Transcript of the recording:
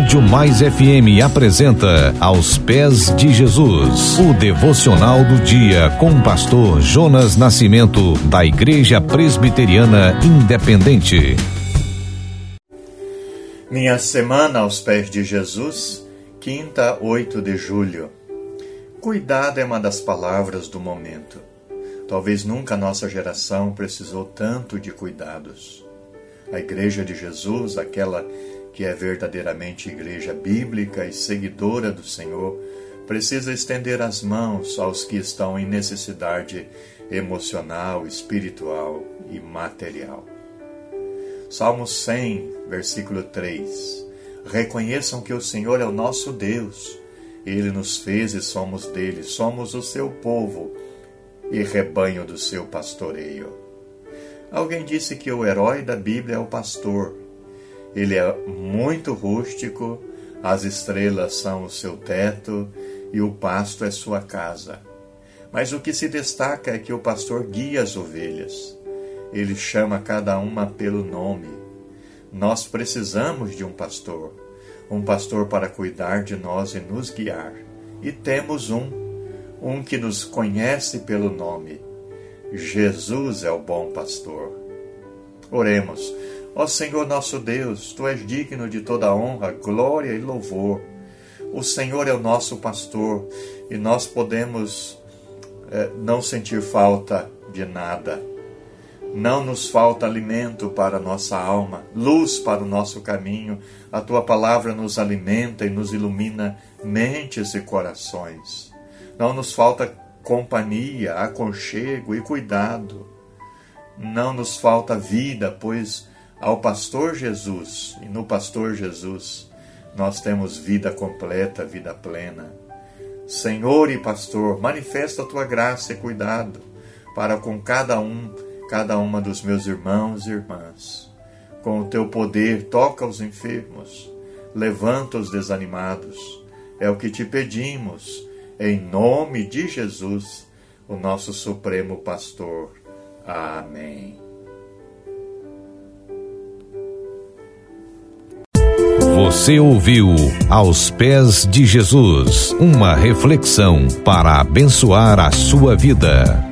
Rádio Mais FM apresenta Aos Pés de Jesus, o devocional do dia com o pastor Jonas Nascimento, da Igreja Presbiteriana Independente. Minha semana aos pés de Jesus, quinta, 8 de julho. Cuidado é uma das palavras do momento. Talvez nunca a nossa geração precisou tanto de cuidados. A Igreja de Jesus, aquela que é verdadeiramente igreja bíblica e seguidora do Senhor, precisa estender as mãos aos que estão em necessidade emocional, espiritual e material. Salmo 100, versículo 3. Reconheçam que o Senhor é o nosso Deus. Ele nos fez e somos dele, somos o seu povo e rebanho do seu pastoreio. Alguém disse que o herói da Bíblia é o pastor. Ele é muito rústico, as estrelas são o seu teto e o pasto é sua casa. Mas o que se destaca é que o pastor guia as ovelhas. Ele chama cada uma pelo nome. Nós precisamos de um pastor, um pastor para cuidar de nós e nos guiar. E temos um, um que nos conhece pelo nome. Jesus é o bom pastor. Oremos. Ó Senhor nosso Deus, tu és digno de toda honra, glória e louvor. O Senhor é o nosso pastor e nós podemos eh, não sentir falta de nada. Não nos falta alimento para a nossa alma, luz para o nosso caminho. A tua palavra nos alimenta e nos ilumina mentes e corações. Não nos falta companhia, aconchego e cuidado. Não nos falta vida, pois ao pastor Jesus e no pastor Jesus nós temos vida completa, vida plena. Senhor e pastor, manifesta a tua graça e cuidado para com cada um, cada uma dos meus irmãos e irmãs. Com o teu poder, toca os enfermos, levanta os desanimados. É o que te pedimos em nome de Jesus, o nosso Supremo Pastor. Amém. Você ouviu Aos Pés de Jesus uma reflexão para abençoar a sua vida.